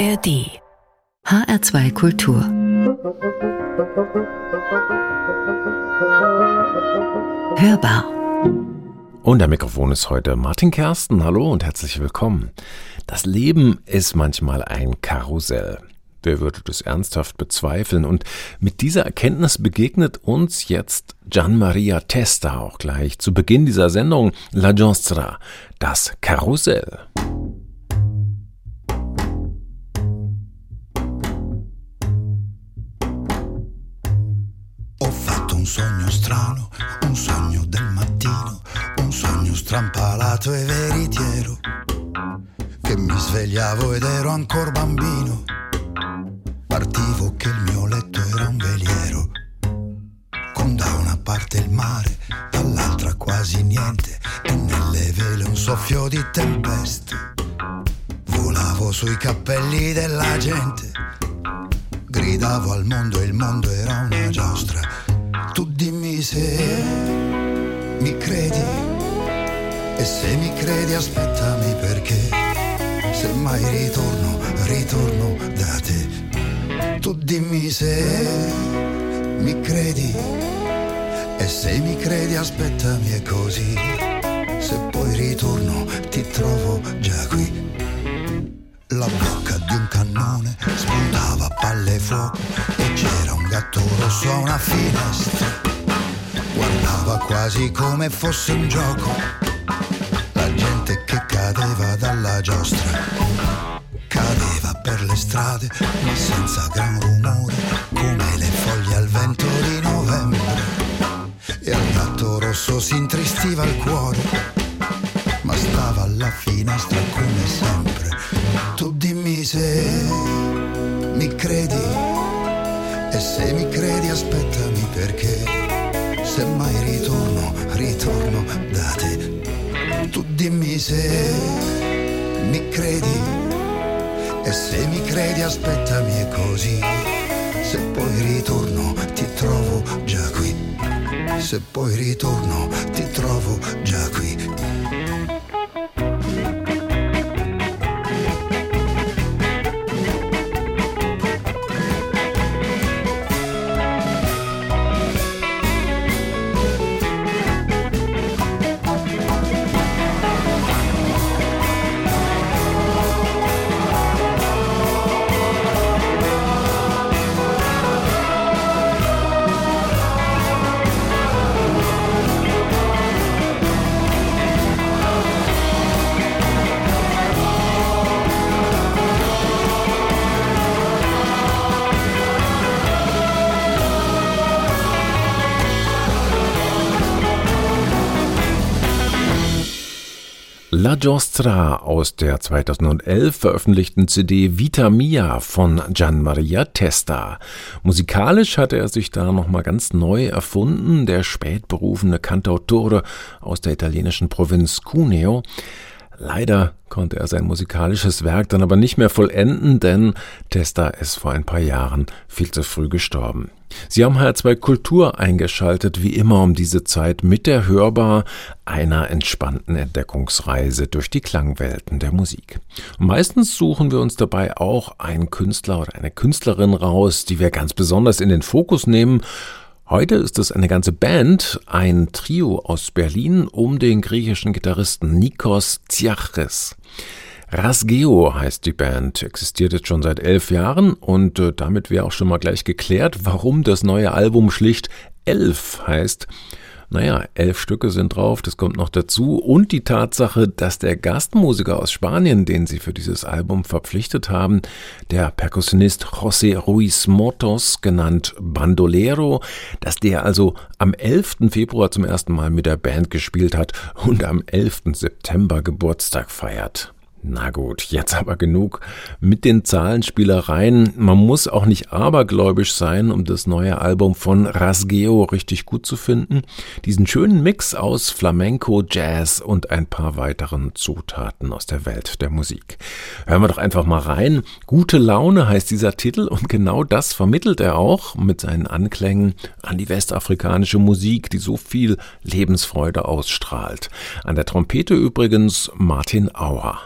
ARD HR2 Kultur Hörbar und am Mikrofon ist heute Martin Kersten. Hallo und herzlich willkommen. Das Leben ist manchmal ein Karussell. Wer würde das ernsthaft bezweifeln? Und mit dieser Erkenntnis begegnet uns jetzt Gian Maria Testa auch gleich zu Beginn dieser Sendung La Giostra, das Karussell. Un sogno strano, un sogno del mattino, un sogno strampalato e veritiero, che mi svegliavo ed ero ancora bambino, partivo che il mio letto era un veliero, con da una parte il mare, dall'altra quasi niente, e nelle vele un soffio di tempeste, volavo sui cappelli della gente. Gridavo al mondo e il mondo era una giostra. Tu dimmi se mi credi. E se mi credi aspettami perché se mai ritorno, ritorno da te. Tu dimmi se mi credi. E se mi credi aspettami è così. Se poi ritorno ti trovo già qui. La bocca di un cannone spuntava palle e fuoco e c'era gatto rosso a una finestra. Guardava quasi come fosse un gioco. La gente che cadeva dalla giostra. Cadeva per le strade ma senza gran rumore come le foglie al vento di novembre. E al gatto rosso si intristiva il cuore ma stava alla finestra come sempre. Tu dimmi se mi credi se mi credi aspettami perché se mai ritorno, ritorno da te. Tu dimmi se mi credi e se mi credi aspettami è così. Se poi ritorno ti trovo già qui. Se poi ritorno ti trovo già qui. La Giostra aus der 2011 veröffentlichten CD Vita Mia von Gian Maria Testa. Musikalisch hatte er sich da nochmal ganz neu erfunden, der spätberufene Cantautore aus der italienischen Provinz Cuneo. Leider konnte er sein musikalisches Werk dann aber nicht mehr vollenden, denn Testa ist vor ein paar Jahren viel zu früh gestorben. Sie haben HR2 Kultur eingeschaltet, wie immer um diese Zeit mit der Hörbar einer entspannten Entdeckungsreise durch die Klangwelten der Musik. Und meistens suchen wir uns dabei auch einen Künstler oder eine Künstlerin raus, die wir ganz besonders in den Fokus nehmen Heute ist es eine ganze Band, ein Trio aus Berlin um den griechischen Gitarristen Nikos Tsiachris. Rasgeo heißt die Band, existiert jetzt schon seit elf Jahren und äh, damit wäre auch schon mal gleich geklärt, warum das neue Album schlicht Elf heißt. Naja, elf Stücke sind drauf, das kommt noch dazu. Und die Tatsache, dass der Gastmusiker aus Spanien, den sie für dieses Album verpflichtet haben, der Perkussionist José Ruiz Motos, genannt Bandolero, dass der also am 11. Februar zum ersten Mal mit der Band gespielt hat und am 11. September Geburtstag feiert. Na gut, jetzt aber genug mit den Zahlenspielereien. Man muss auch nicht abergläubisch sein, um das neue Album von Rasgeo richtig gut zu finden. Diesen schönen Mix aus Flamenco, Jazz und ein paar weiteren Zutaten aus der Welt der Musik. Hören wir doch einfach mal rein. Gute Laune heißt dieser Titel und genau das vermittelt er auch mit seinen Anklängen an die westafrikanische Musik, die so viel Lebensfreude ausstrahlt. An der Trompete übrigens Martin Auer.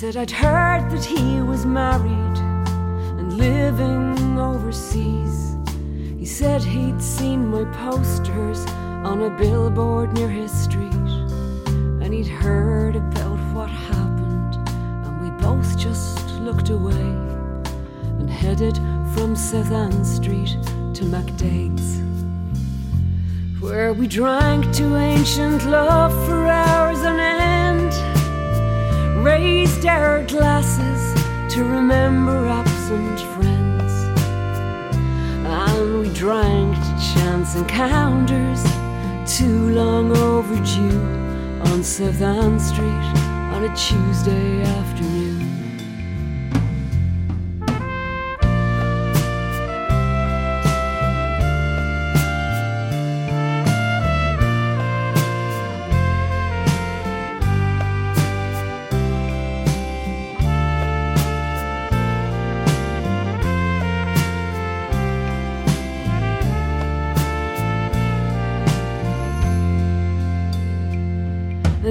Said I'd heard that he was married and living overseas. He said he'd seen my posters on a billboard near his street, and he'd heard about what happened, and we both just looked away and headed from South Ann Street to MacDaig's where we drank to ancient love for hours on end, raised our glasses to remember absent friends, and we drank to chance encounters too long overdue on South Ann Street on a Tuesday afternoon.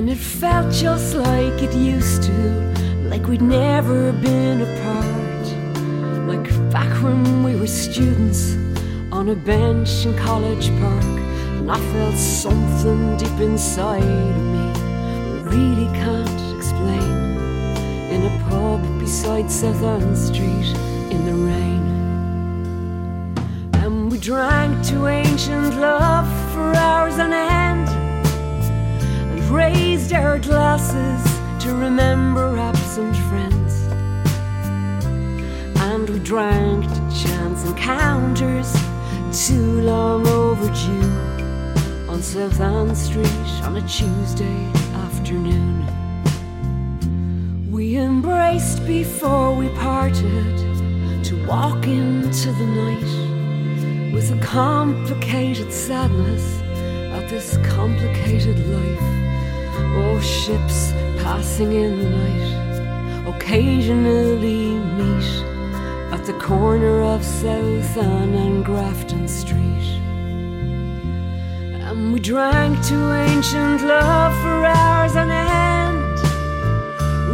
And it felt just like it used to, like we'd never been apart. Like back when we were students on a bench in College Park. And I felt something deep inside of me, I really can't explain. In a pub beside South Ann Street in the rain. And we drank to ancient love for hours on end raised our glasses to remember absent friends. And we drank to chance encounters too long overdue on South Ann Street on a Tuesday afternoon. We embraced before we parted to walk into the night with a complicated sadness at this complicated life. Oh, ships passing in the night occasionally meet at the corner of South Ann and Grafton Street. And we drank to ancient love for hours on end,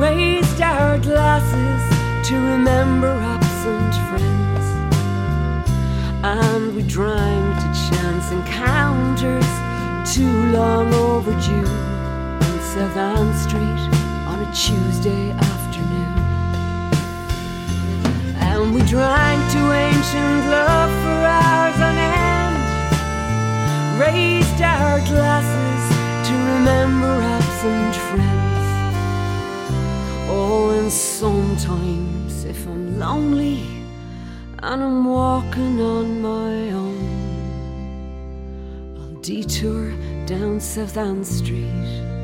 raised our glasses to remember absent friends. And we drank to chance encounters too long overdue on South Ann Street on a Tuesday afternoon. And we drank to ancient love for hours on end, raised our glasses to remember absent friends. Oh, and sometimes if I'm lonely and I'm walking on my own, I'll detour down South Ann Street,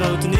grote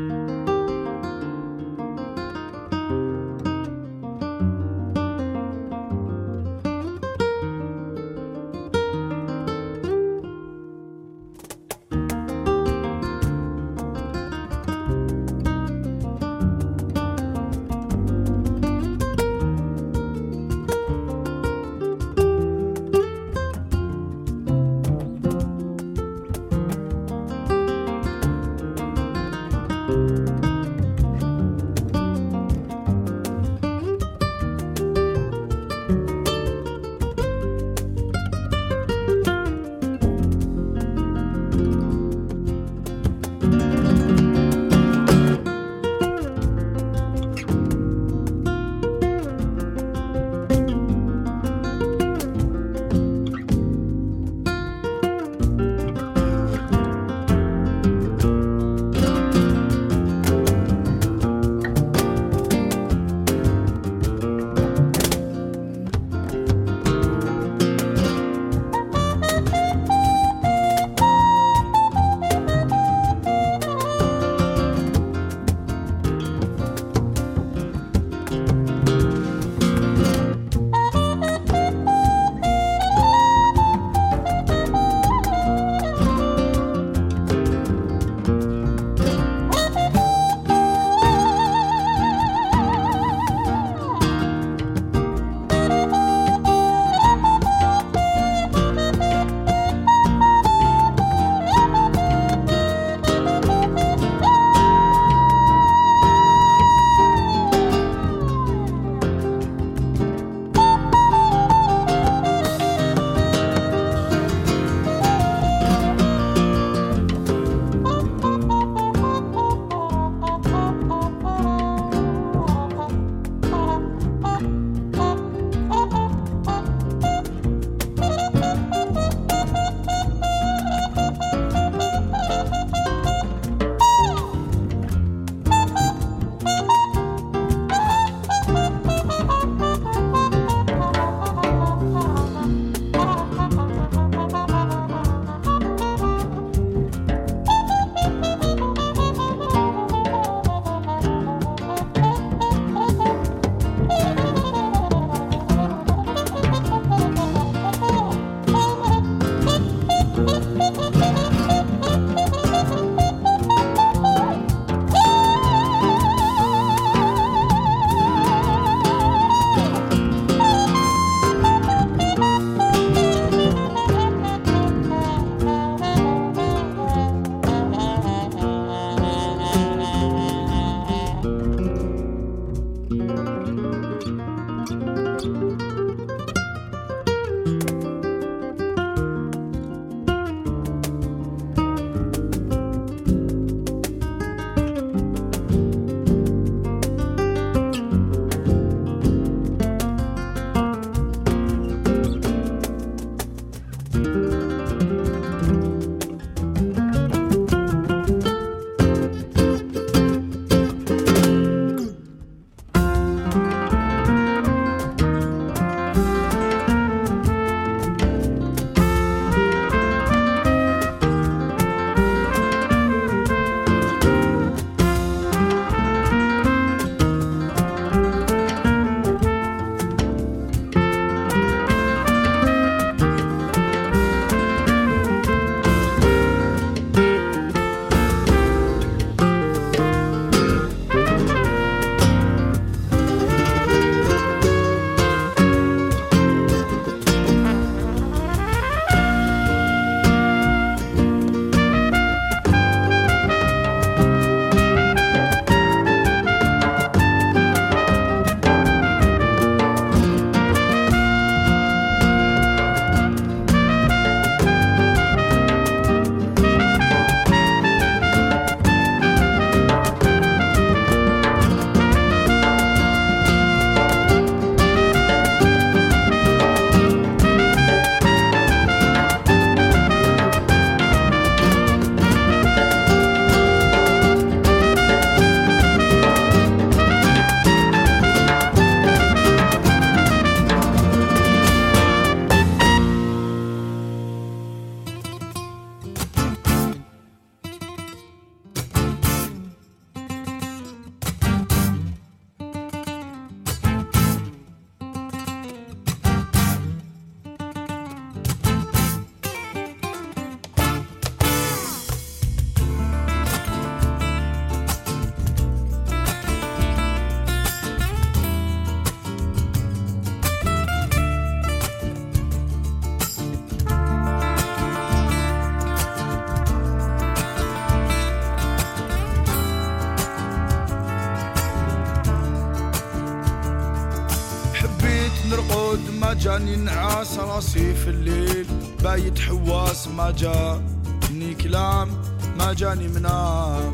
جاني نعاس راسي في الليل. بايت حواس ما جاني كلام ما جاني منام.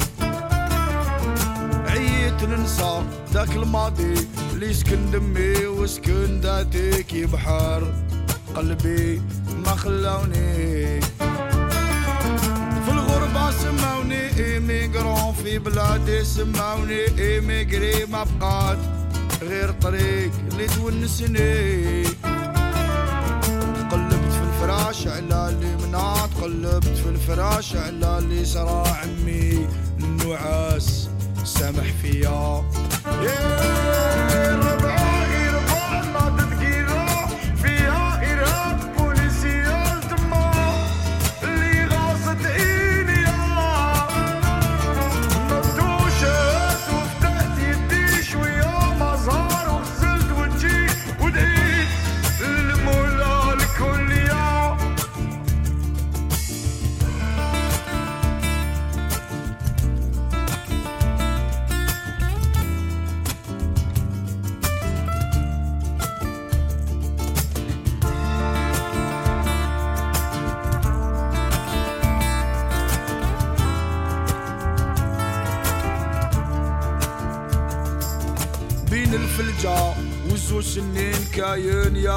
عييت ننسى ذاك الماضي اللي سكن دمي وسكن ذاتي كي بحر قلبي ما خلاوني في الغربة سماوني ايميغرون في بلادي سماوني ايميغري ما بقات غير طريق اللي تونسني على اليمنى تقلبت في الفراش على اليسرى عمي النعاس سامح فيا yeah.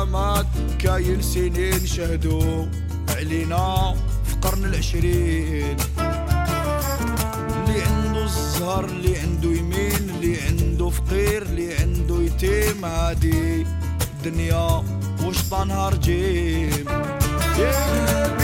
كاين يا مات كاين سنين شهدوا علينا في قرن العشرين. اللي عنده الزهر اللي عنده يمين اللي عنده فقير اللي عنده يتيم هادي الدنيا وشطانها رجيم. يا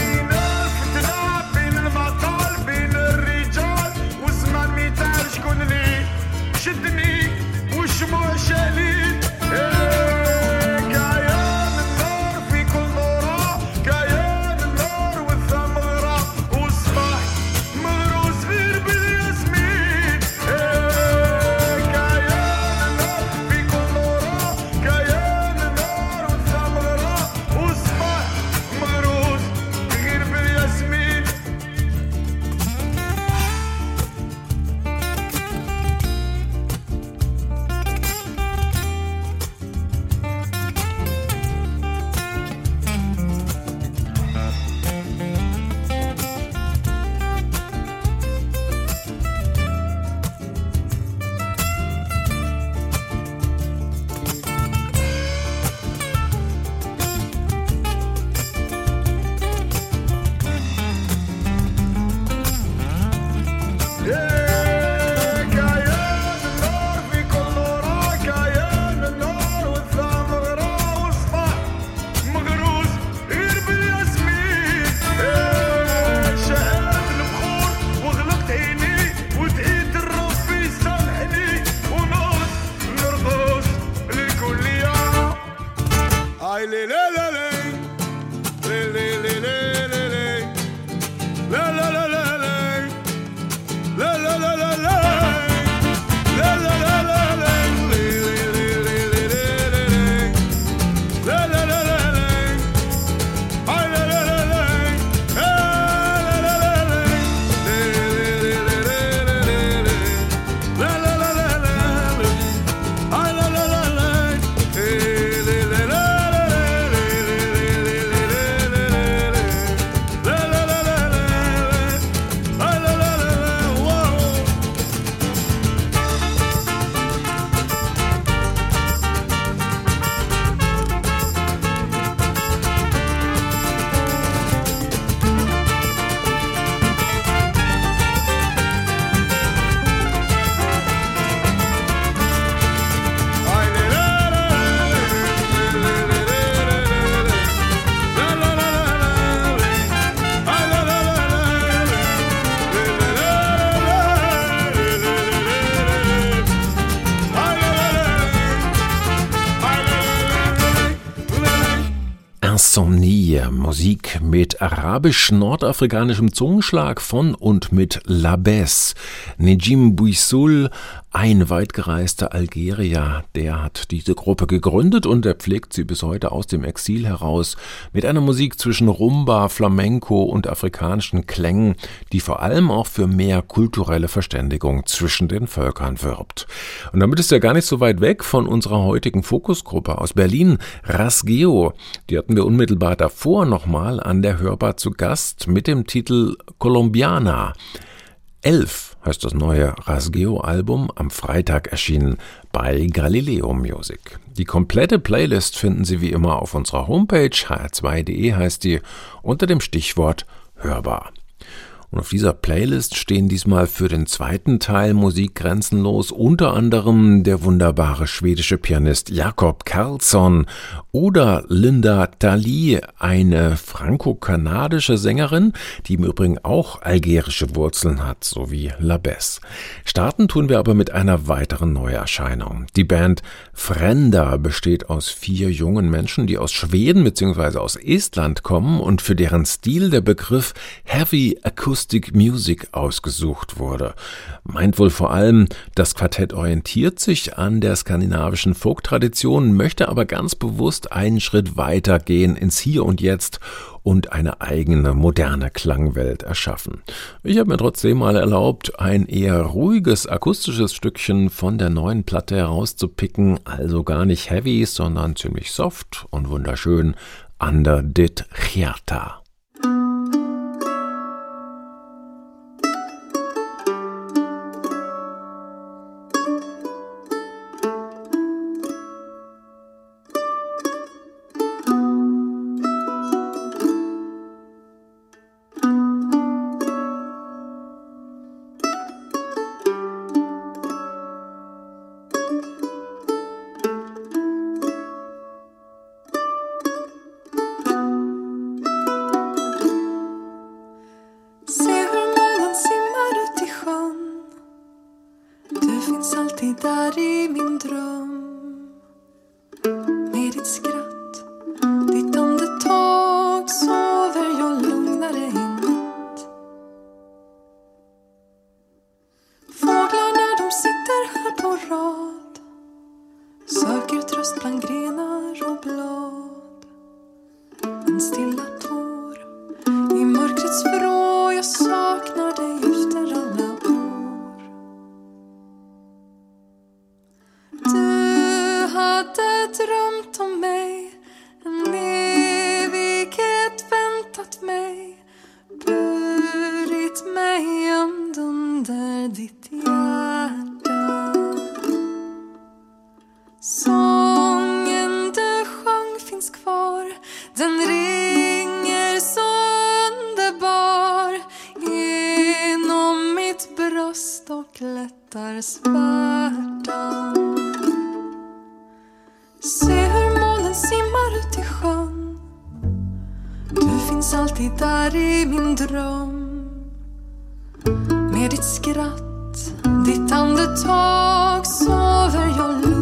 Musik mit arabisch-nordafrikanischem Zungenschlag von und mit Labes. Nejim Buisul ein weitgereister Algerier, der hat diese Gruppe gegründet und er pflegt sie bis heute aus dem Exil heraus mit einer Musik zwischen Rumba, Flamenco und afrikanischen Klängen, die vor allem auch für mehr kulturelle Verständigung zwischen den Völkern wirbt. Und damit ist er gar nicht so weit weg von unserer heutigen Fokusgruppe aus Berlin, Rasgeo. Die hatten wir unmittelbar davor nochmal an der Hörbar zu Gast mit dem Titel Colombiana. Elf heißt das neue Rasgeo-Album, am Freitag erschienen bei Galileo Music. Die komplette Playlist finden Sie wie immer auf unserer Homepage hr2.de heißt die unter dem Stichwort hörbar. Und auf dieser Playlist stehen diesmal für den zweiten Teil Musik grenzenlos unter anderem der wunderbare schwedische Pianist Jakob Karlsson oder Linda Thalie, eine franco-kanadische Sängerin, die im Übrigen auch algerische Wurzeln hat, sowie Labes. Starten tun wir aber mit einer weiteren Neuerscheinung. Die Band Frenda besteht aus vier jungen Menschen, die aus Schweden bzw. aus Estland kommen und für deren Stil der Begriff Heavy Acoustic Acoustic Music ausgesucht wurde. Meint wohl vor allem, das Quartett orientiert sich an der skandinavischen Folk-Tradition, möchte aber ganz bewusst einen Schritt weiter gehen ins Hier und Jetzt und eine eigene moderne Klangwelt erschaffen. Ich habe mir trotzdem mal erlaubt, ein eher ruhiges akustisches Stückchen von der neuen Platte herauszupicken, also gar nicht heavy, sondern ziemlich soft und wunderschön. Under dit Hjerta. bröst och lättar svärtan. Se hur månen simmar ut i sjön. Du finns alltid där i min dröm. Med ditt skratt, ditt andetag sover jag lugnt.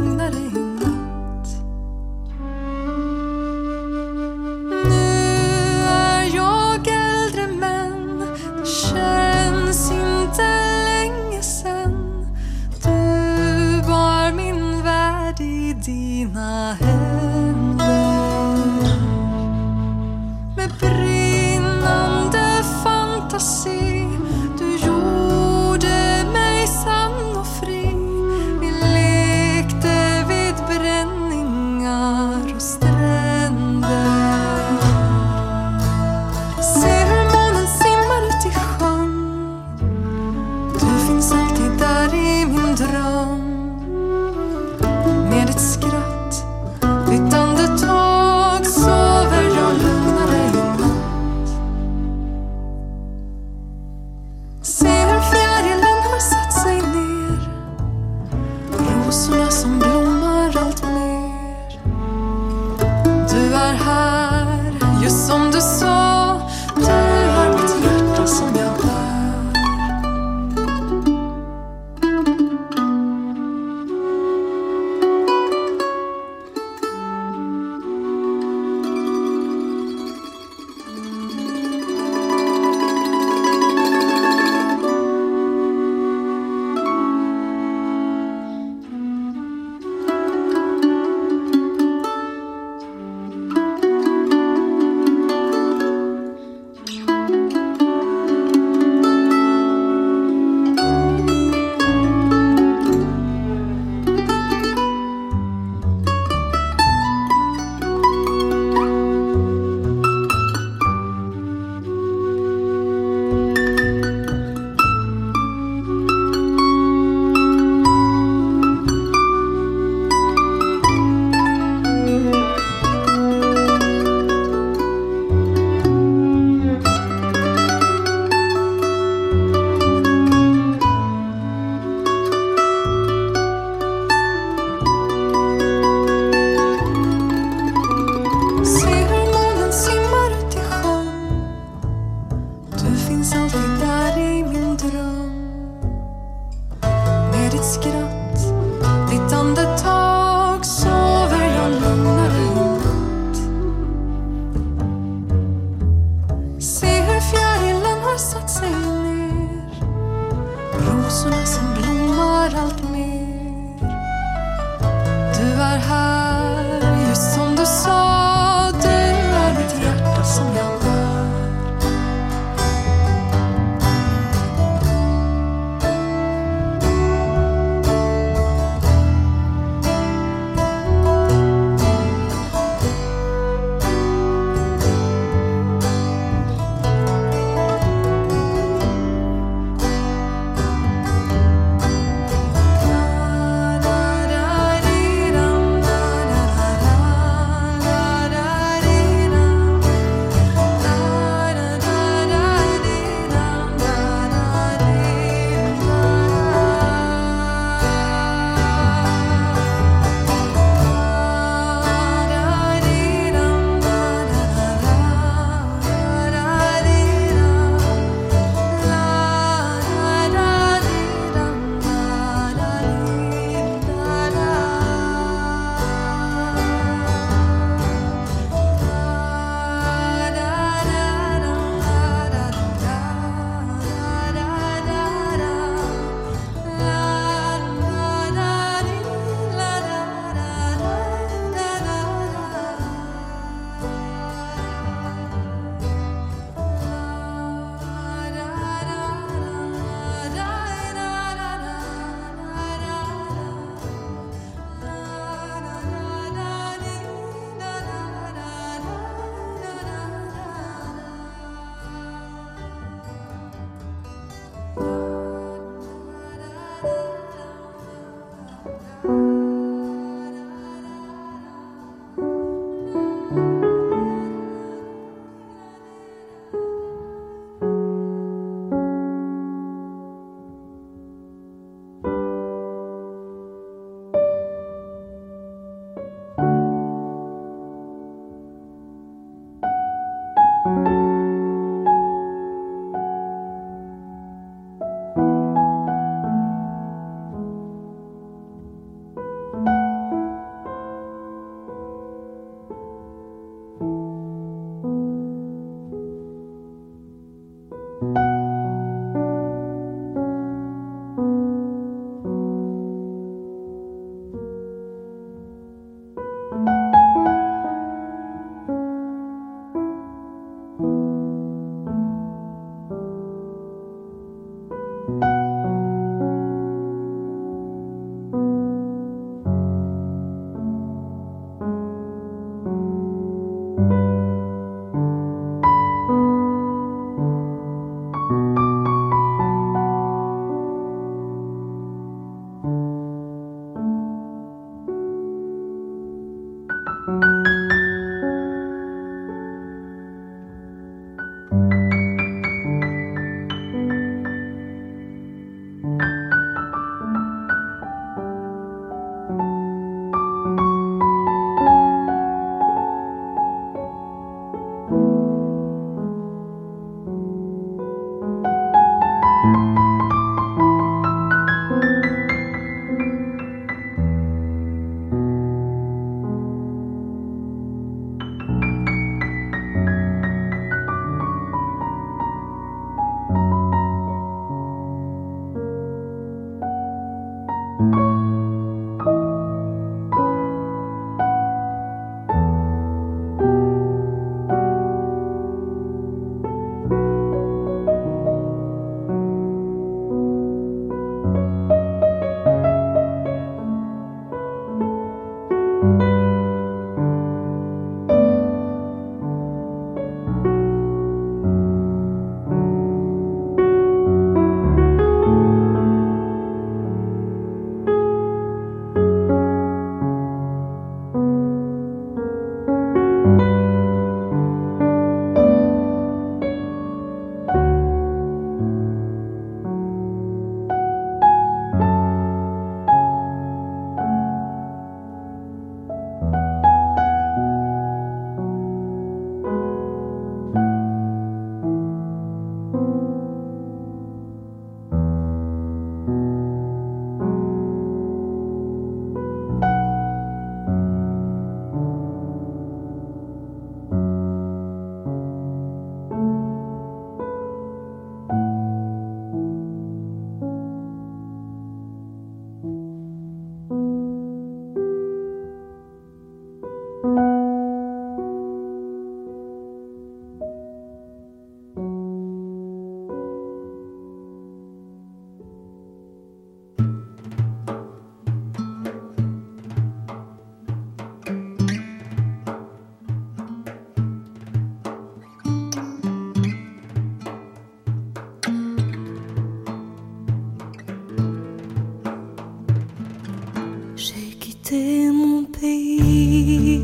quitté mon pays,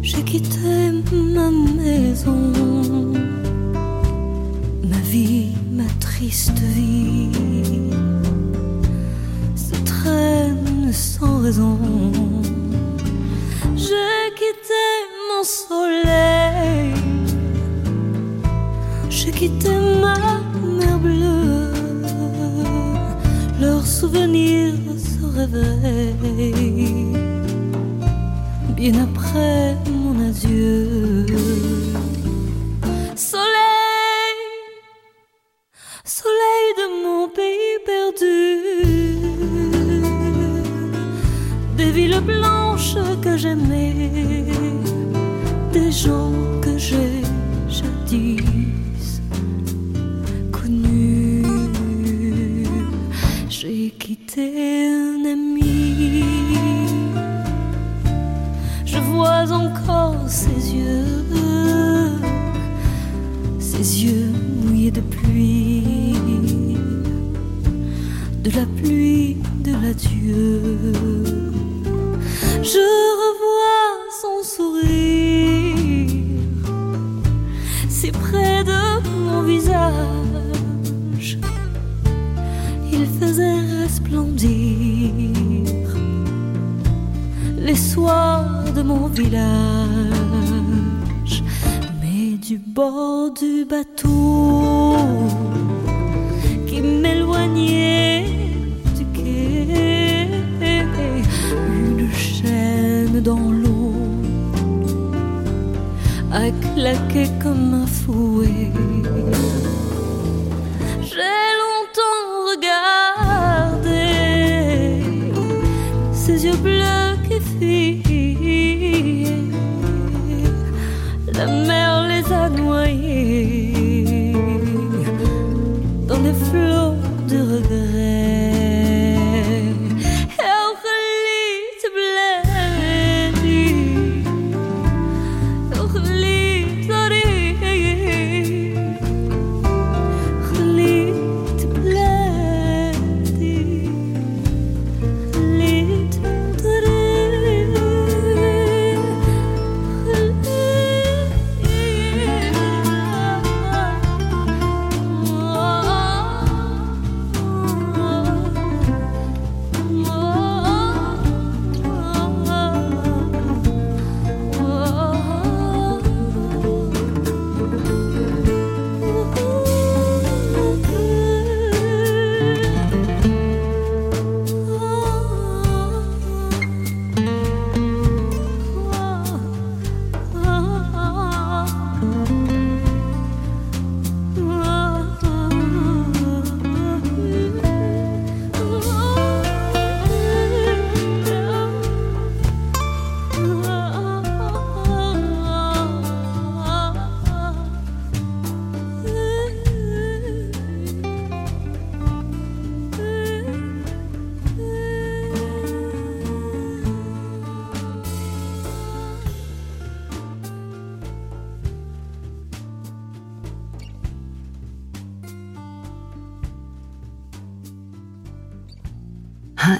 j'ai quitté ma maison, ma vie, ma triste vie se traîne sans raison. J'ai quitté mon soleil, j'ai quitté ma mer bleue, leurs souvenirs réveil, bien après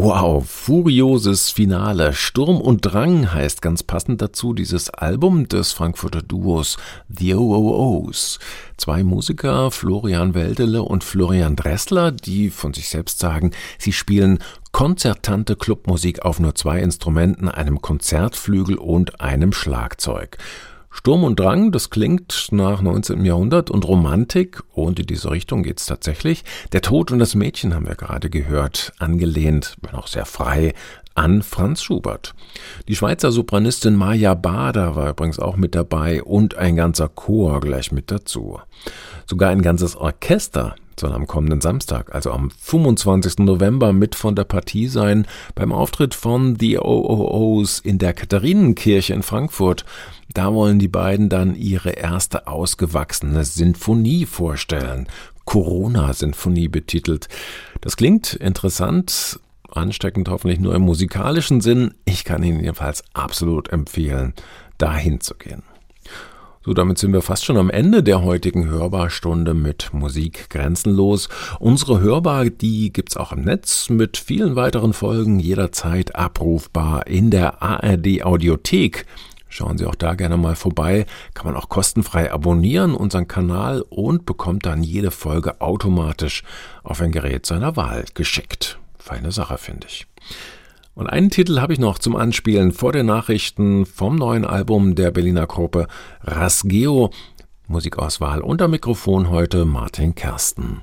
Genau, furioses Finale. Sturm und Drang heißt ganz passend dazu dieses Album des Frankfurter Duos The OOOs. Zwei Musiker, Florian Weldele und Florian Dressler, die von sich selbst sagen, sie spielen konzertante Clubmusik auf nur zwei Instrumenten, einem Konzertflügel und einem Schlagzeug. Sturm und Drang, das klingt nach 19. Jahrhundert und Romantik und in diese Richtung geht's tatsächlich. Der Tod und das Mädchen haben wir gerade gehört, angelehnt, wenn auch sehr frei, an Franz Schubert. Die Schweizer Sopranistin Maja Bader war übrigens auch mit dabei und ein ganzer Chor gleich mit dazu. Sogar ein ganzes Orchester soll am kommenden Samstag, also am 25. November, mit von der Partie sein beim Auftritt von The OOOs in der Katharinenkirche in Frankfurt. Da wollen die beiden dann ihre erste ausgewachsene Sinfonie vorstellen. Corona-Sinfonie betitelt. Das klingt interessant, ansteckend hoffentlich nur im musikalischen Sinn. Ich kann Ihnen jedenfalls absolut empfehlen, dahin zu gehen. So, damit sind wir fast schon am Ende der heutigen Hörbaarstunde mit Musik grenzenlos. Unsere Hörbar, die gibt's auch im Netz mit vielen weiteren Folgen jederzeit abrufbar in der ARD Audiothek. Schauen Sie auch da gerne mal vorbei. Kann man auch kostenfrei abonnieren, unseren Kanal und bekommt dann jede Folge automatisch auf ein Gerät seiner Wahl geschickt. Feine Sache, finde ich. Und einen Titel habe ich noch zum Anspielen vor den Nachrichten vom neuen Album der Berliner Gruppe Rasgeo. Musikauswahl unter Mikrofon heute Martin Kersten.